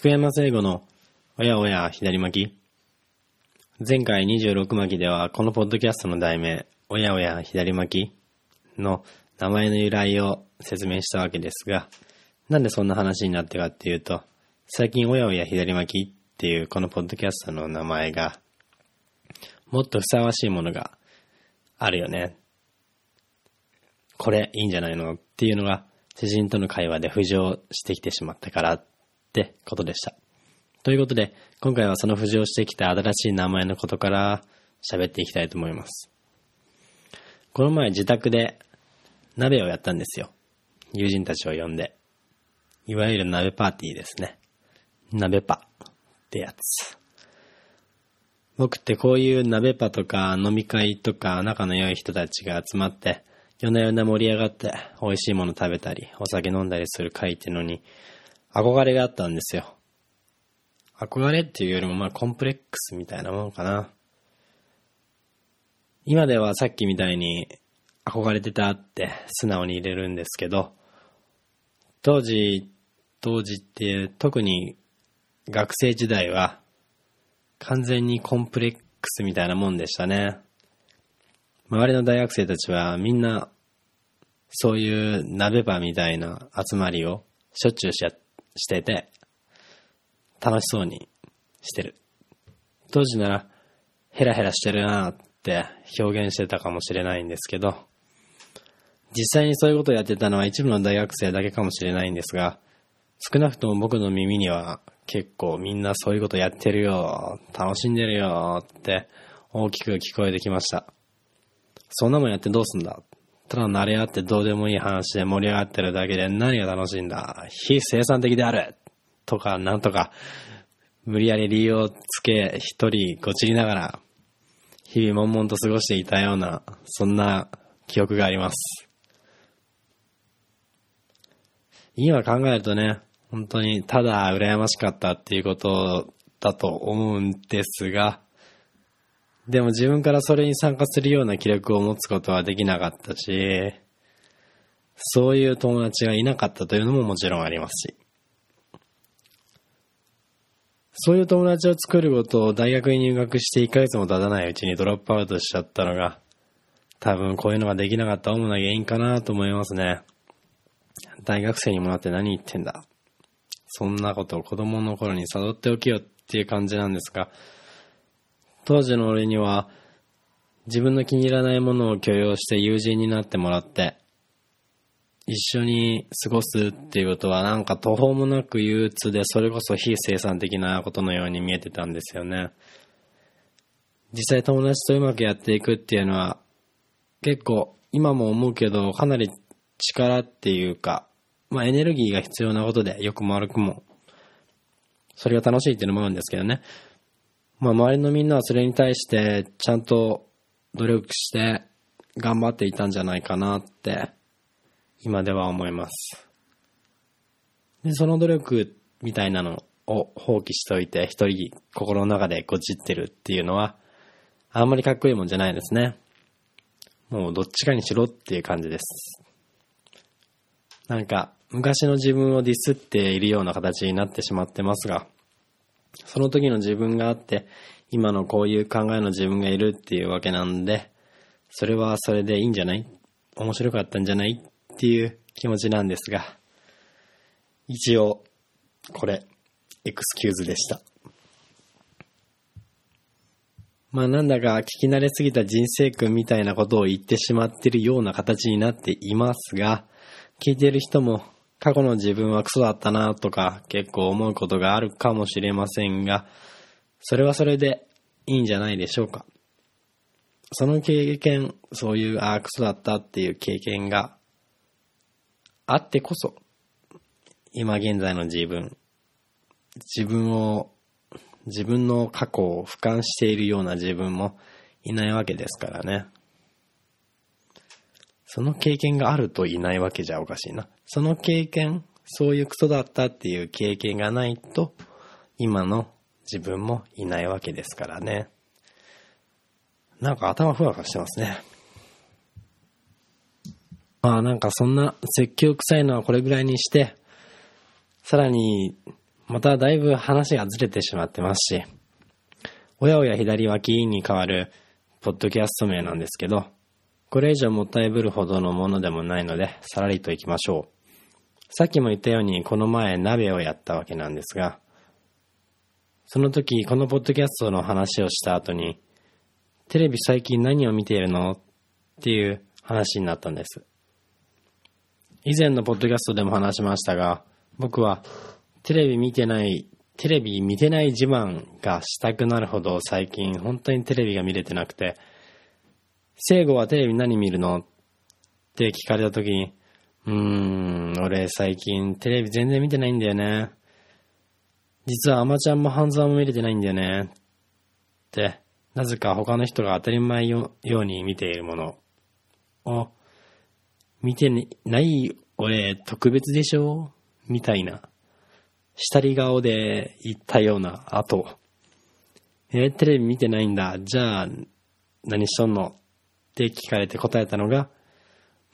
菊山聖吾のおやおや左巻き前回26巻ではこのポッドキャストの題名おやおや左巻きの名前の由来を説明したわけですがなんでそんな話になったかっていうと最近おやおや左巻きっていうこのポッドキャストの名前がもっとふさわしいものがあるよね。これいいんじゃないのっていうのが知人との会話で浮上してきてしまったからってことでした。ということで、今回はその浮上してきた新しい名前のことから喋っていきたいと思います。この前自宅で鍋をやったんですよ。友人たちを呼んで。いわゆる鍋パーティーですね。鍋パってやつ。僕ってこういう鍋パとか飲み会とか仲の良い人たちが集まって夜な夜な盛り上がって美味しいもの食べたりお酒飲んだりする会ってのに憧れがあったんですよ。憧れっていうよりもまあコンプレックスみたいなもんかな。今ではさっきみたいに憧れてたって素直に入れるんですけど、当時、当時って特に学生時代は完全にコンプレックスみたいなもんでしたね。周りの大学生たちはみんなそういう鍋場みたいな集まりをしょっちゅうしやしてて楽しそうにしてる。当時ならヘラヘラしてるなって表現してたかもしれないんですけど実際にそういうことをやってたのは一部の大学生だけかもしれないんですが少なくとも僕の耳には結構みんなそういうことやってるよ、楽しんでるよって大きく聞こえてきました。そんなもんやってどうすんだただ慣れ合ってどうでもいい話で盛り上がってるだけで何が楽しいんだ？非生産的である。とかなんとか。無理やり理由をつけ一人ごちりながら日々悶々と過ごしていたようなそんな記憶があります。今考えるとね、本当にただ羨ましかったっていうことだと思うんですが、でも自分からそれに参加するような気力を持つことはできなかったし、そういう友達がいなかったというのももちろんありますし。そういう友達を作ることを大学に入学して1ヶ月も経たないうちにドロップアウトしちゃったのが、多分こういうのができなかった主な原因かなと思いますね。大学生にもなって何言ってんだ。そんなことを子供の頃に悟っておきよっていう感じなんですが、当時の俺には自分の気に入らないものを許容して友人になってもらって、一緒に過ごすっていうことはなんか途方もなく憂鬱でそれこそ非生産的なことのように見えてたんですよね。実際友達とうまくやっていくっていうのは結構今も思うけどかなり力っていうかまあエネルギーが必要なことで、良くも悪くも、それが楽しいっていうのもあるんですけどね。まあ周りのみんなはそれに対してちゃんと努力して頑張っていたんじゃないかなって今では思います。で、その努力みたいなのを放棄しておいて一人心の中でこじってるっていうのはあんまりかっこいいもんじゃないですね。もうどっちかにしろっていう感じです。なんか昔の自分をディスっているような形になってしまってますが、その時の自分があって、今のこういう考えの自分がいるっていうわけなんで、それはそれでいいんじゃない？面白かったんじゃない？っていう気持ちなんですが、一応、これ、エクスキューズでした。まあなんだか聞き慣れすぎた人生訓みたいなことを言ってしまってるような形になっていますが、聞いてる人も過去の自分はクソだったなとか結構思うことがあるかもしれませんが、それはそれでいいんじゃないでしょうか。その経験、そういう、ああ、クソだったっていう経験があってこそ、今現在の自分、自分を、自分の過去を俯瞰しているような自分もいないわけですからね。その経験があるといないわけじゃおかしいな。その経験、そういうクソだったっていう経験がないと、今の自分もいないわけですからね。なんか頭ふわふわしてますね。まあなんかそんな説教臭いのはこれぐらいにして、さらにまただいぶ話がずれてしまってますし、おやおや左脇に変わるポッドキャスト名なんですけど、これ以上もったいぶるほどのものでもないので、さらりと行きましょう。さっきも言ったように、この前鍋をやったわけなんですが、その時、このポッドキャストの話をした後に、テレビ最近何を見ているのっていう話になったんです。以前のポッドキャストでも話しましたが、僕はテレビ見てない、テレビ見てない自慢がしたくなるほど最近本当にテレビが見れてなくて、聖子はテレビ何見るの？って聞かれた時に、うーん、俺最近テレビ全然見てないんだよね。実はアマちゃんも半沢も見れてないんだよね。って、なぜか他の人が当たり前よように見ているものを、見てない俺特別でしょ？みたいな、下り顔で言ったような後、えテレビ見てないんだ。じゃあ、何しとんの？って聞かれて答えたのが、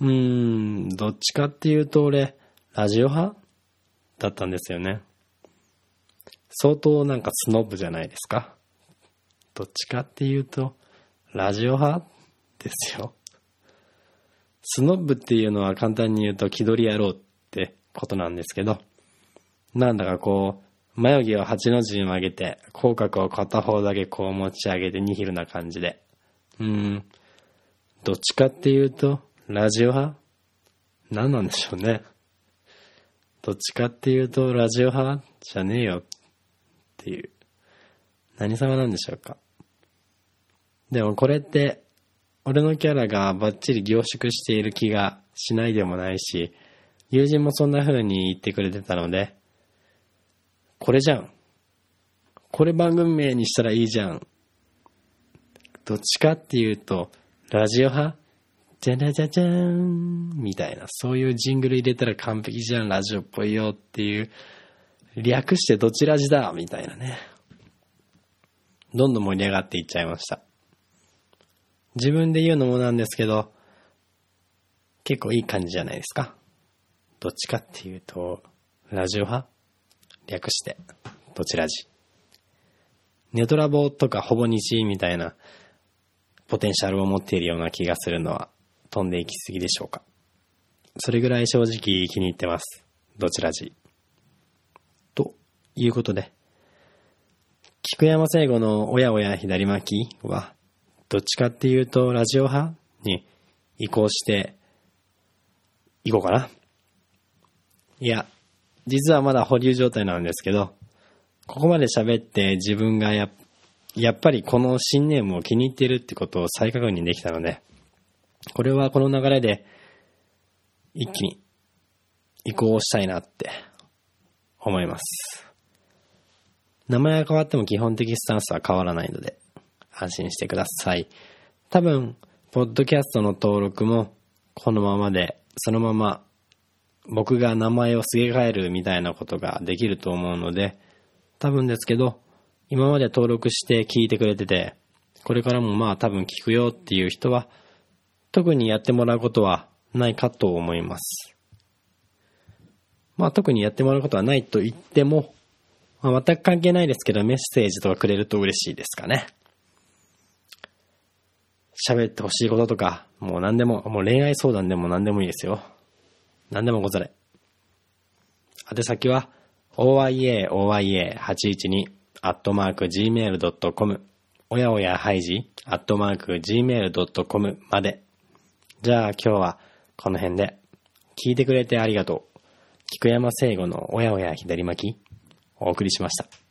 うーん、どっちかっていうと俺、ラジオ派だったんですよね。相当なんかスノブじゃないですか。どっちかっていうと、ラジオ派ですよ。スノブっていうのは簡単に言うと気取り野郎ってことなんですけど、なんだかこう、眉毛を8の字に曲げて、口角を片方だけこう持ち上げてニヒルな感じで。うーん、どっちかっていうと、ラジオ派？何なんでしょうね。どっちかっていうと、ラジオ派？じゃねえよっていう。何様なんでしょうか？でもこれって、俺のキャラがバッチリ凝縮している気がしないでもないし、友人もそんな風に言ってくれてたので、これじゃん。これ番組名にしたらいいじゃん。どっちかっていうと、ラジオ派？じゃらじゃじゃーんみたいな、そういうジングル入れたら完璧じゃん、ラジオっぽいよっていう、略してどちらじだみたいなね。どんどん盛り上がっていっちゃいました。自分で言うのもなんですけど、結構いい感じじゃないですか。どっちかっていうと、ラジオ派？略して、どちらじ。ネトラボとかほぼ日みたいな、ポテンシャルを持っているような気がするのは飛んでいきすぎでしょうか。それぐらい正直気に入ってます。どちらじ。ということで、菊山聖吾のおやおや左巻きは、どっちかっていうとラジオ派に移行していこうかな。いや、実はまだ保留状態なんですけど、ここまで喋って自分がやっやっぱりこの新ネームを気に入っているってことを再確認できたので、これはこの流れで一気に移行したいなって思います。名前が変わっても基本的スタンスは変わらないので安心してください。多分、ポッドキャストの登録もこのままで、そのまま僕が名前をすげ替えるみたいなことができると思うので、多分ですけど、今まで登録して聞いてくれてて、これからもまあ多分聞くよっていう人は、特にやってもらうことはないかと思います。まあ特にやってもらうことはないと言っても、まあ、全く関係ないですけどメッセージとかくれると嬉しいですかね。喋ってほしいこととか、もう何でも、もう恋愛相談でも何でもいいですよ。何でもござれ。宛先は、oyaoya812 アットマーク gmail.com おやおやハイジアットマーク gmail.com まで。じゃあ今日はこの辺で。聞いてくれてありがとう。菊山聖吾のおやおや左巻きお送りしました。